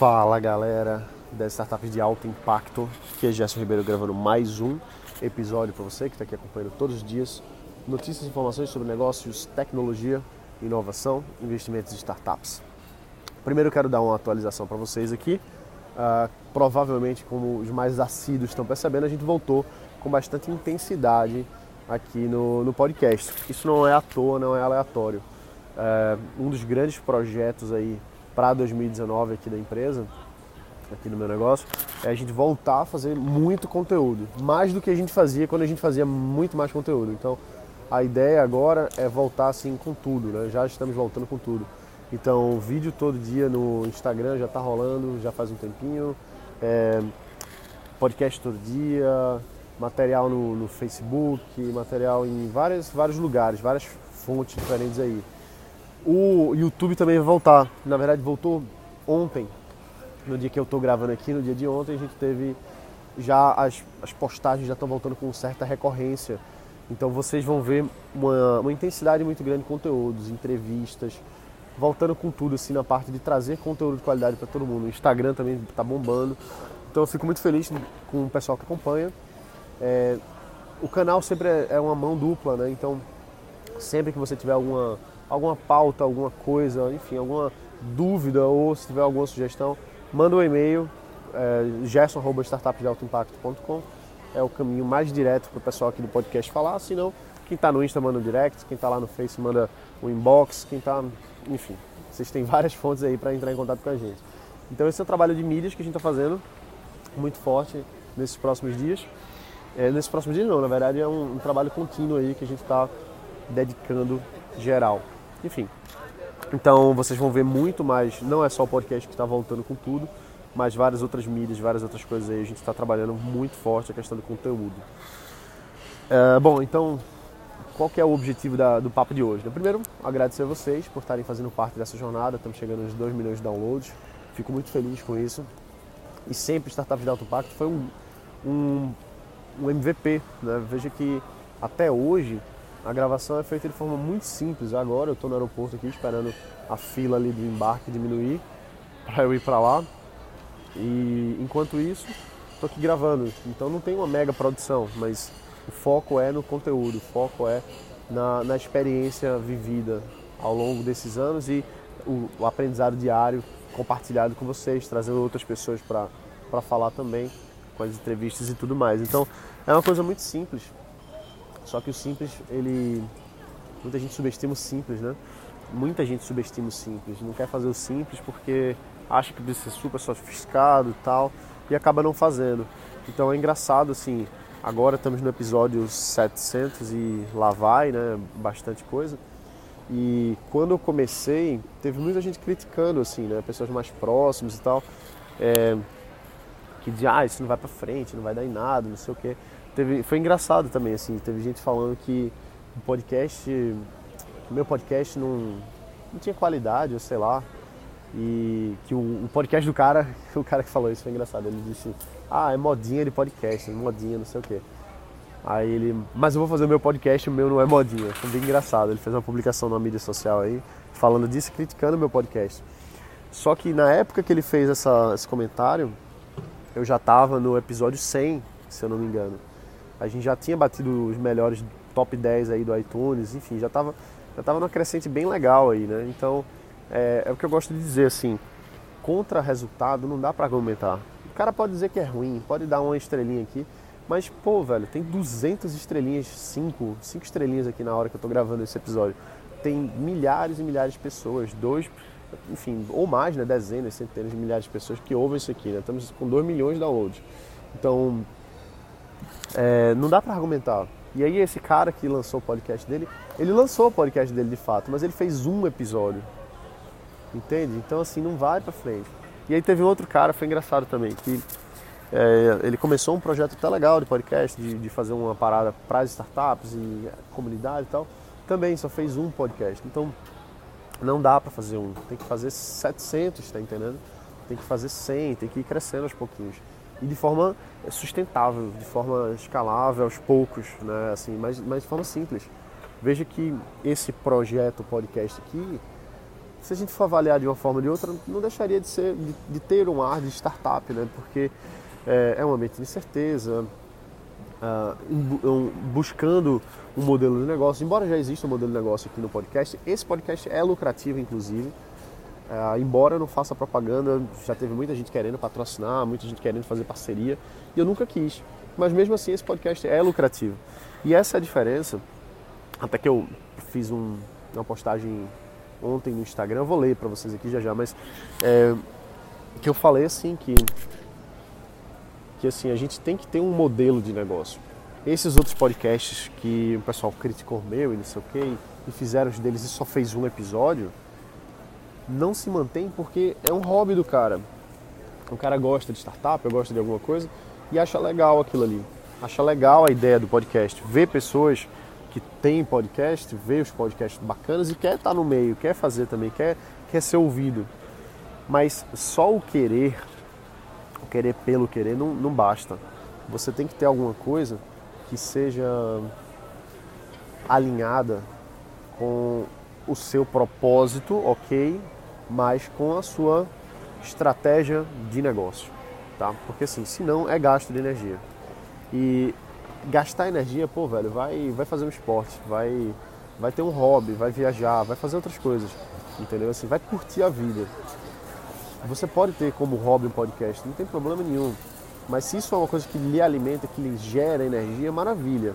Fala galera das startups de alto impacto, aqui é Gerson Ribeiro gravando mais um episódio para você que está aqui acompanhando todos os dias notícias e informações sobre negócios, tecnologia, inovação, investimentos e startups. Primeiro eu quero dar uma atualização para vocês aqui. Uh, provavelmente, como os mais assíduos estão percebendo, a gente voltou com bastante intensidade aqui no, no podcast. Isso não é à toa, não é aleatório. Uh, um dos grandes projetos aí para 2019 aqui da empresa, aqui no meu negócio, é a gente voltar a fazer muito conteúdo, mais do que a gente fazia quando a gente fazia muito mais conteúdo. Então, a ideia agora é voltar assim com tudo, né? Já estamos voltando com tudo. Então, vídeo todo dia no Instagram já está rolando, já faz um tempinho. É, podcast todo dia, material no, no, Facebook, material em várias, vários lugares, várias fontes diferentes aí. O YouTube também vai voltar. Na verdade, voltou ontem, no dia que eu estou gravando aqui, no dia de ontem, a gente teve já as, as postagens já estão voltando com certa recorrência. Então vocês vão ver uma, uma intensidade muito grande de conteúdos, entrevistas, voltando com tudo assim na parte de trazer conteúdo de qualidade para todo mundo. O Instagram também está bombando. Então eu fico muito feliz com o pessoal que acompanha. É, o canal sempre é, é uma mão dupla, né? Então sempre que você tiver alguma alguma pauta, alguma coisa, enfim, alguma dúvida ou se tiver alguma sugestão, manda um e-mail, é, gerson.startupdealtoimpacto.com é o caminho mais direto para o pessoal aqui do podcast falar, senão quem está no Insta manda um direct, quem está lá no Face manda um inbox, quem está, enfim, vocês têm várias fontes aí para entrar em contato com a gente. Então esse é o trabalho de mídias que a gente está fazendo, muito forte nesses próximos dias. É, nesses próximos dias não, na verdade é um, um trabalho contínuo aí que a gente está dedicando geral. Enfim. Então vocês vão ver muito mais, não é só o podcast que está voltando com tudo, mas várias outras mídias, várias outras coisas aí. A gente está trabalhando muito forte a questão do conteúdo. É, bom, então qual que é o objetivo da, do papo de hoje? Né? Primeiro, agradecer a vocês por estarem fazendo parte dessa jornada. Estamos chegando aos 2 milhões de downloads. Fico muito feliz com isso. E sempre Startups de Alto Impacto foi um, um, um MVP. Né? Veja que até hoje a gravação é feita de forma muito simples. Agora eu estou no aeroporto aqui esperando a fila ali do embarque diminuir para eu ir para lá. E enquanto isso, estou aqui gravando. Então não tem uma mega produção, mas o foco é no conteúdo, o foco é na, na experiência vivida ao longo desses anos e o, o aprendizado diário compartilhado com vocês, trazendo outras pessoas para falar também com as entrevistas e tudo mais. Então é uma coisa muito simples, só que o simples, ele. Muita gente subestima o simples, né? Muita gente subestima o simples. Não quer fazer o simples porque acha que precisa ser super sofisticado e tal. E acaba não fazendo. Então é engraçado, assim. Agora estamos no episódio 700 e lá vai, né? Bastante coisa. E quando eu comecei, teve muita gente criticando, assim, né? Pessoas mais próximas e tal. É, que diziam, ah, isso não vai pra frente, não vai dar em nada, não sei o quê teve, foi engraçado também, assim, teve gente falando que o podcast, o meu podcast não, não tinha qualidade, ou sei lá, e que o, o, podcast do cara, o cara que falou isso foi engraçado, ele disse, ah, é modinha de podcast, modinha, não sei o quê. Aí ele, mas eu vou fazer o meu podcast, o meu não é modinha. Foi bem engraçado. Ele fez uma publicação na mídia social aí, falando disso, criticando o meu podcast. Só que na época que ele fez essa, esse comentário, eu já estava no episódio 100, se eu não me engano. A gente já tinha batido os melhores top 10 aí do iTunes, enfim, já estava já tava numa crescente bem legal aí, né? Então, é, é o que eu gosto de dizer, assim, contra resultado não dá para argumentar. O cara pode dizer que é ruim, pode dar uma estrelinha aqui, mas, pô, velho, tem 200 estrelinhas, 5, 5 estrelinhas aqui na hora que eu tô gravando esse episódio. Tem milhares e milhares de pessoas, dois, enfim, ou mais, né, dezenas, centenas de milhares de pessoas que ouvem isso aqui, né? Estamos com 2 milhões de downloads. Então, é, não dá para argumentar. E aí esse cara que lançou o podcast dele, ele lançou o podcast dele de fato, mas ele fez um episódio. Entende? Então assim, não vai para frente. E aí teve um outro cara, foi engraçado também, que é, ele começou um projeto até legal de podcast, de, de fazer uma parada para startups e comunidade e tal. Também só fez um podcast. Então não dá para fazer um, tem que fazer 700, tá entendendo? Tem que fazer 100, tem que ir crescendo aos pouquinhos e de forma sustentável, de forma escalável aos poucos, né? assim, mas, mas de forma simples. Veja que esse projeto podcast aqui, se a gente for avaliar de uma forma ou de outra, não deixaria de, ser, de, de ter um ar de startup, né? porque é, é um ambiente de incerteza, uh, buscando um modelo de negócio. Embora já exista um modelo de negócio aqui no podcast, esse podcast é lucrativo, inclusive. Uh, embora eu não faça propaganda, já teve muita gente querendo patrocinar, muita gente querendo fazer parceria, e eu nunca quis. Mas mesmo assim, esse podcast é lucrativo. E essa é a diferença. Até que eu fiz um, uma postagem ontem no Instagram, eu vou ler para vocês aqui já já, mas é, que eu falei assim que que assim a gente tem que ter um modelo de negócio. Esses outros podcasts que o pessoal criticou meu e não sei o que e fizeram deles e só fez um episódio, não se mantém porque é um hobby do cara. O cara gosta de startup, gosta de alguma coisa e acha legal aquilo ali. Acha legal a ideia do podcast, ver pessoas que tem podcast, vê os podcasts bacanas e quer estar no meio, quer fazer também, quer, quer ser ouvido. Mas só o querer, o querer pelo querer, não, não basta. Você tem que ter alguma coisa que seja alinhada com o seu propósito, ok, mas com a sua estratégia de negócio, tá? Porque assim, senão é gasto de energia. E gastar energia, pô, velho, vai, vai fazer um esporte, vai, vai ter um hobby, vai viajar, vai fazer outras coisas, entendeu? Assim, vai curtir a vida. Você pode ter como hobby um podcast, não tem problema nenhum. Mas se isso é uma coisa que lhe alimenta, que lhe gera energia, maravilha.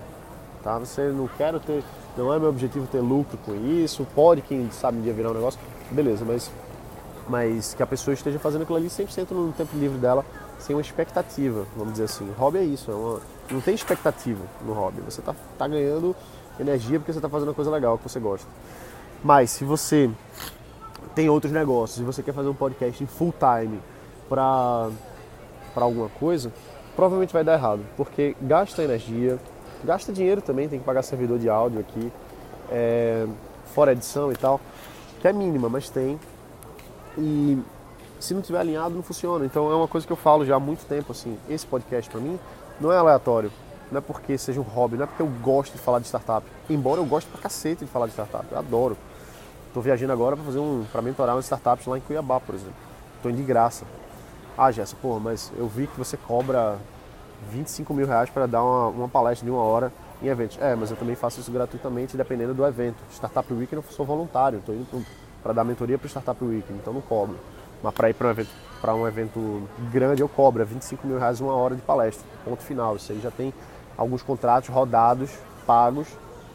Tá? Você não quer ter, não é meu objetivo ter lucro com isso, pode quem sabe um dia virar um negócio, beleza, mas mas que a pessoa esteja fazendo aquilo ali 100% no tempo livre dela, sem uma expectativa, vamos dizer assim. hobby é isso, é uma, não tem expectativa no hobby. Você está tá ganhando energia porque você está fazendo uma coisa legal que você gosta. Mas se você tem outros negócios e você quer fazer um podcast em full time para alguma coisa, provavelmente vai dar errado, porque gasta energia, gasta dinheiro também, tem que pagar servidor de áudio aqui, é, fora edição e tal, que é mínima, mas tem. E se não tiver alinhado, não funciona. Então é uma coisa que eu falo já há muito tempo, assim, esse podcast para mim não é aleatório. Não é porque seja um hobby, não é porque eu gosto de falar de startup. Embora eu goste pra cacete de falar de startup, eu adoro. Estou viajando agora para fazer um, para mentorar umas startups lá em Cuiabá, por exemplo. Estou indo de graça. Ah, Jéssica, pô, mas eu vi que você cobra 25 mil reais para dar uma, uma, palestra de uma hora em eventos. É, mas eu também faço isso gratuitamente, dependendo do evento. Startup Week eu não sou voluntário, estou indo para dar mentoria para o Startup Week, então não cobro. Mas para ir para um evento para um evento grande eu cobro 25 mil reais uma hora de palestra. Ponto final. Isso aí já tem alguns contratos rodados, pagos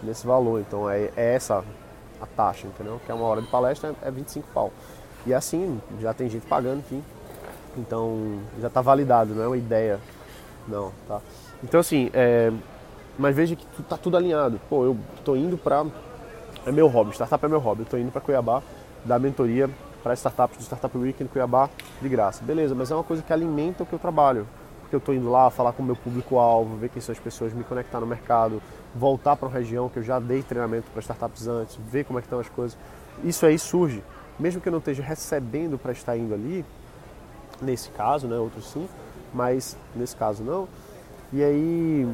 nesse valor. Então é, é essa a taxa, entendeu? Que é uma hora de palestra é 25 pau. E assim, já tem gente pagando aqui. Então já está validado, não é uma ideia. Não, tá? Então assim, é, mas veja que tá tudo alinhado. Pô, eu tô indo para é meu hobby, startup é meu hobby. Eu tô indo para Cuiabá dar mentoria para startups do Startup Week em Cuiabá de graça. Beleza, mas é uma coisa que alimenta o que eu trabalho. Porque eu estou indo lá falar com o meu público-alvo, ver quem são as pessoas, me conectar no mercado, voltar para uma região que eu já dei treinamento para startups antes, ver como é que estão as coisas. Isso aí surge. Mesmo que eu não esteja recebendo para estar indo ali, nesse caso, né, outros sim, mas nesse caso não. E aí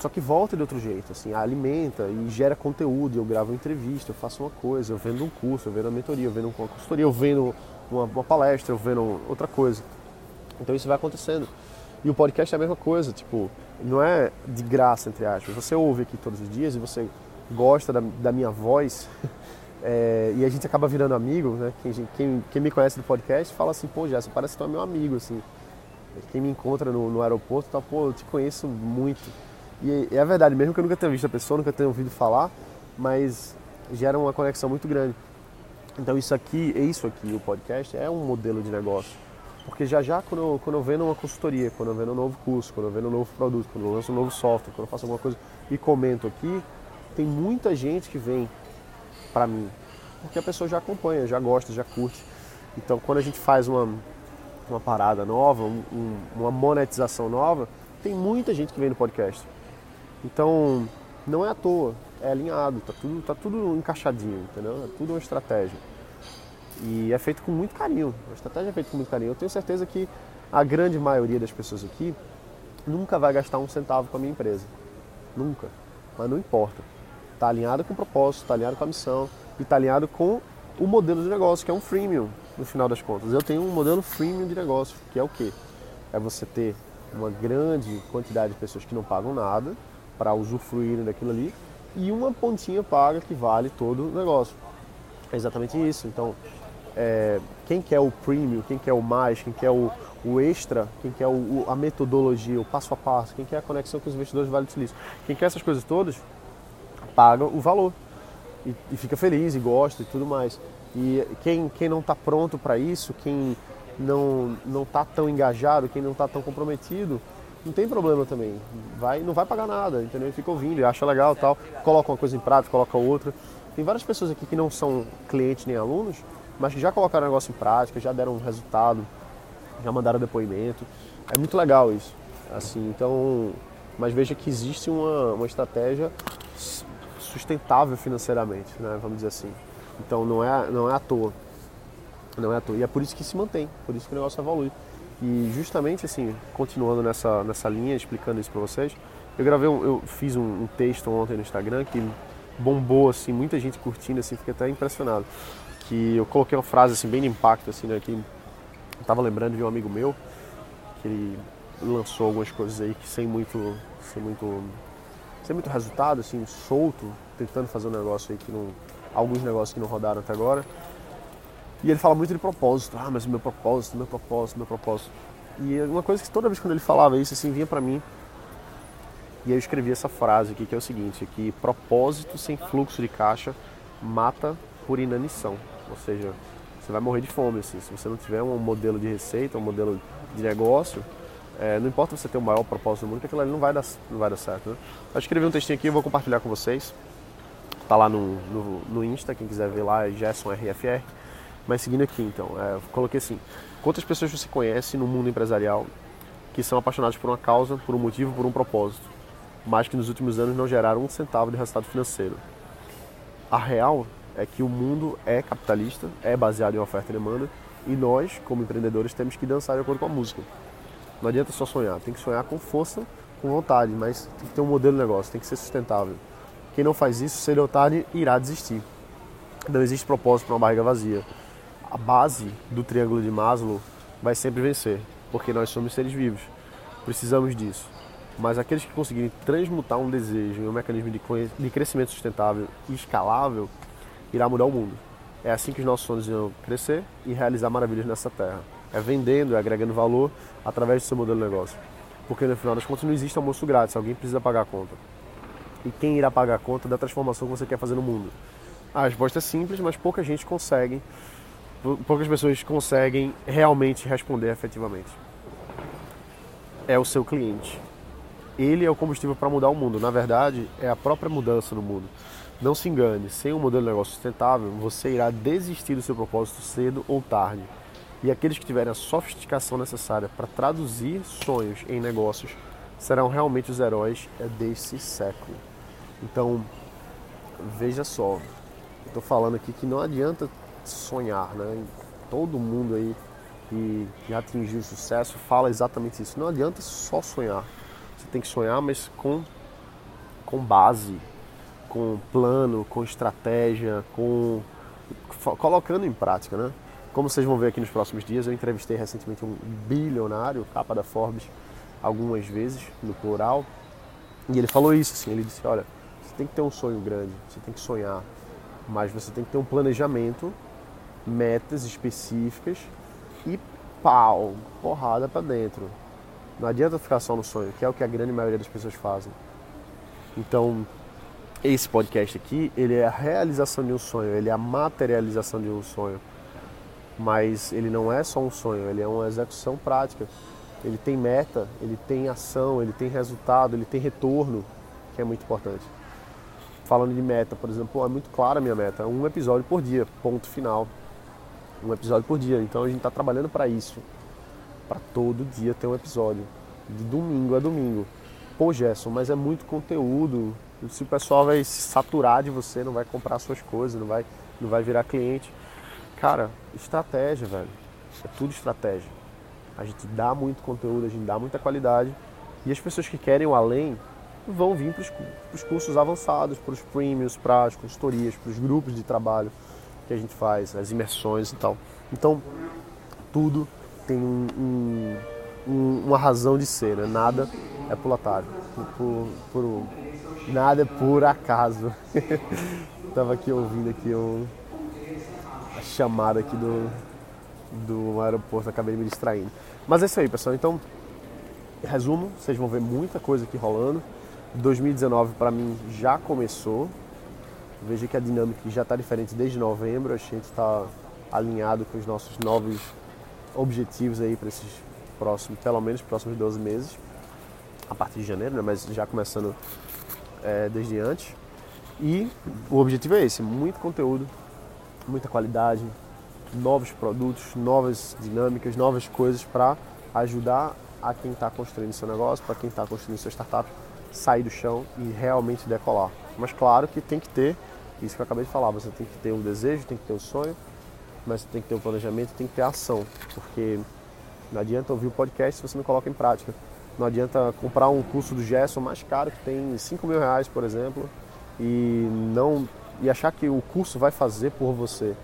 só que volta de outro jeito, assim, alimenta e gera conteúdo. Eu gravo uma entrevista, eu faço uma coisa, eu vendo um curso, eu vendo uma mentoria, eu vendo uma consultoria, eu vendo uma, uma palestra, eu vendo outra coisa. Então isso vai acontecendo. E o podcast é a mesma coisa, tipo, não é de graça, entre aspas. Você ouve aqui todos os dias e você gosta da, da minha voz é, e a gente acaba virando amigo, né? Quem, quem, quem, me conhece do podcast fala assim, pô, Jéssica, parece que tu é meu amigo, assim. Quem me encontra no, no aeroporto, tá, pô, eu te conheço muito. E é verdade, mesmo que eu nunca tenha visto a pessoa, nunca tenha ouvido falar, mas gera uma conexão muito grande. Então isso aqui, isso aqui, o podcast, é um modelo de negócio. Porque já já, quando eu, quando eu vendo uma consultoria, quando eu vendo um novo curso, quando eu vendo um novo produto, quando eu lanço um novo software, quando eu faço alguma coisa e comento aqui, tem muita gente que vem para mim. Porque a pessoa já acompanha, já gosta, já curte. Então quando a gente faz uma, uma parada nova, um, uma monetização nova, tem muita gente que vem no podcast. Então, não é à toa, é alinhado, tá tudo, tá tudo encaixadinho, entendeu? É tudo uma estratégia. E é feito com muito carinho. A estratégia é feita com muito carinho. Eu tenho certeza que a grande maioria das pessoas aqui nunca vai gastar um centavo com a minha empresa. Nunca. Mas não importa. Está alinhado com o propósito, está alinhado com a missão e está alinhado com o modelo de negócio, que é um freemium, no final das contas. Eu tenho um modelo freemium de negócio, que é o quê? É você ter uma grande quantidade de pessoas que não pagam nada para usufruírem daquilo ali e uma pontinha paga que vale todo o negócio. É exatamente isso. Então, é, quem quer o premium, quem quer o mais, quem quer o, o extra, quem quer o, a metodologia, o passo a passo, quem quer a conexão com os investidores do Vale do Silício, quem quer essas coisas todas, paga o valor e, e fica feliz e gosta e tudo mais. E quem, quem não está pronto para isso, quem não não está tão engajado, quem não está tão comprometido, não tem problema também. Vai, não vai pagar nada, entendeu? Fica ouvindo e acha legal tal. Coloca uma coisa em prática, coloca outra. Tem várias pessoas aqui que não são clientes nem alunos, mas que já colocaram o negócio em prática, já deram um resultado, já mandaram depoimento. É muito legal isso. Assim, então, mas veja que existe uma, uma estratégia sustentável financeiramente, né? vamos dizer assim. Então não é, não é à toa. Não é à toa. E é por isso que se mantém, por isso que o negócio evolui. E justamente assim, continuando nessa, nessa linha, explicando isso para vocês, eu gravei, um, eu fiz um, um, texto ontem no Instagram que bombou assim, muita gente curtindo assim, fiquei até impressionado. Que eu coloquei uma frase assim bem de impacto assim, né, que eu tava lembrando de um amigo meu que ele lançou algumas coisas aí que sem muito sem muito sem muito resultado assim, solto, tentando fazer um negócio aí que não alguns negócios que não rodaram até agora. E ele fala muito de propósito. Ah, mas meu propósito, meu propósito, meu propósito. E uma coisa que toda vez quando ele falava isso, assim, vinha para mim. E eu escrevi essa frase aqui, que é o seguinte, que propósito sem fluxo de caixa mata por inanição. Ou seja, você vai morrer de fome, assim. Se você não tiver um modelo de receita, um modelo de negócio, é, não importa você ter o maior propósito do mundo, que aquilo ali não vai dar, não vai dar certo. Né? Eu escrevi um textinho aqui, eu vou compartilhar com vocês. Tá lá no, no, no Insta, quem quiser ver lá é Gerson RFR. Mas seguindo aqui então, é, coloquei assim: quantas pessoas você conhece no mundo empresarial que são apaixonadas por uma causa, por um motivo, por um propósito, mas que nos últimos anos não geraram um centavo de resultado financeiro? A real é que o mundo é capitalista, é baseado em oferta e demanda, e nós, como empreendedores, temos que dançar de acordo com a música. Não adianta só sonhar, tem que sonhar com força, com vontade, mas tem que ter um modelo de negócio, tem que ser sustentável. Quem não faz isso, ou tarde, irá desistir. Não existe propósito para uma barriga vazia. A base do triângulo de Maslow vai sempre vencer, porque nós somos seres vivos. Precisamos disso. Mas aqueles que conseguirem transmutar um desejo em um mecanismo de crescimento sustentável e escalável, irá mudar o mundo. É assim que os nossos sonhos irão crescer e realizar maravilhas nessa terra. É vendendo, é agregando valor através do seu modelo de negócio. Porque no final das contas não existe almoço grátis, alguém precisa pagar a conta e quem irá pagar a conta da transformação que você quer fazer no mundo? A resposta é simples, mas pouca gente consegue, poucas pessoas conseguem realmente responder efetivamente. É o seu cliente. Ele é o combustível para mudar o mundo. Na verdade, é a própria mudança no mundo. Não se engane, sem um modelo de negócio sustentável, você irá desistir do seu propósito cedo ou tarde. E aqueles que tiverem a sofisticação necessária para traduzir sonhos em negócios serão realmente os heróis desse século. Então, veja só, estou falando aqui que não adianta sonhar, né? Todo mundo aí que, que atingiu sucesso fala exatamente isso. Não adianta só sonhar. Você tem que sonhar, mas com, com base, com plano, com estratégia, com colocando em prática, né? Como vocês vão ver aqui nos próximos dias, eu entrevistei recentemente um bilionário, capa da Forbes, algumas vezes, no plural, e ele falou isso, assim, ele disse, olha, tem que ter um sonho grande, você tem que sonhar, mas você tem que ter um planejamento, metas específicas e pau, porrada para dentro. Não adianta ficar só no sonho, que é o que a grande maioria das pessoas fazem. Então, esse podcast aqui, ele é a realização de um sonho, ele é a materialização de um sonho. Mas ele não é só um sonho, ele é uma execução prática. Ele tem meta, ele tem ação, ele tem resultado, ele tem retorno, que é muito importante falando de meta, por exemplo, é muito clara a minha meta, um episódio por dia, ponto final. Um episódio por dia. Então a gente está trabalhando para isso. Para todo dia ter um episódio. De domingo a domingo. Pô, Gerson, mas é muito conteúdo. Se o pessoal vai se saturar de você, não vai comprar suas coisas, não vai, não vai virar cliente. Cara, estratégia, velho. É tudo estratégia. A gente dá muito conteúdo, a gente dá muita qualidade. E as pessoas que querem o além, vão vir para os cursos avançados, para os premiums, para as consultorias, para os grupos de trabalho, que a gente faz, as imersões e tal. Então, tudo tem um, um, um, uma razão de ser, né? Nada é por atalho, por, por, nada é por acaso. Tava aqui ouvindo aqui um, a chamada aqui do, do aeroporto, acabei me distraindo. Mas é isso aí, pessoal. Então, resumo, vocês vão ver muita coisa aqui rolando. 2019 para mim já começou. Veja que a dinâmica já está diferente desde novembro. A gente está alinhado com os nossos novos objetivos aí para esses próximos, pelo menos próximos 12 meses, a partir de janeiro, né? mas já começando é, desde antes. E o objetivo é esse: muito conteúdo, muita qualidade, novos produtos, novas dinâmicas, novas coisas para ajudar a quem está construindo seu negócio, para quem está construindo sua startup, sair do chão e realmente decolar. Mas claro que tem que ter, isso que eu acabei de falar, você tem que ter um desejo, tem que ter um sonho, mas tem que ter um planejamento, tem que ter ação, porque não adianta ouvir o podcast se você não coloca em prática. Não adianta comprar um curso do Gerson mais caro, que tem 5 mil reais, por exemplo, e não e achar que o curso vai fazer por você.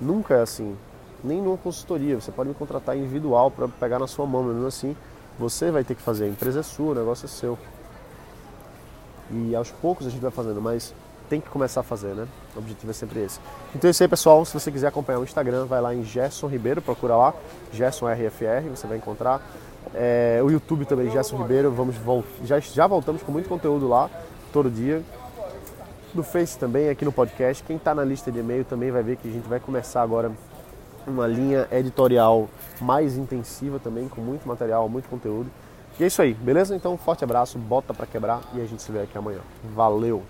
Nunca é assim. Nem numa consultoria. Você pode me contratar individual para pegar na sua mão, mas mesmo assim você vai ter que fazer. A empresa é sua, o negócio é seu. E aos poucos a gente vai fazendo, mas tem que começar a fazer, né? O objetivo é sempre esse. Então é isso aí, pessoal. Se você quiser acompanhar o Instagram, vai lá em Gerson Ribeiro, procura lá, Gerson RFR, você vai encontrar. É, o YouTube também, Gerson Ribeiro, vamos já, já voltamos com muito conteúdo lá, todo dia. No Face também, aqui no podcast. Quem está na lista de e-mail também vai ver que a gente vai começar agora uma linha editorial mais intensiva também, com muito material, muito conteúdo. E é isso aí, beleza? Então, forte abraço, bota para quebrar e a gente se vê aqui amanhã. Valeu!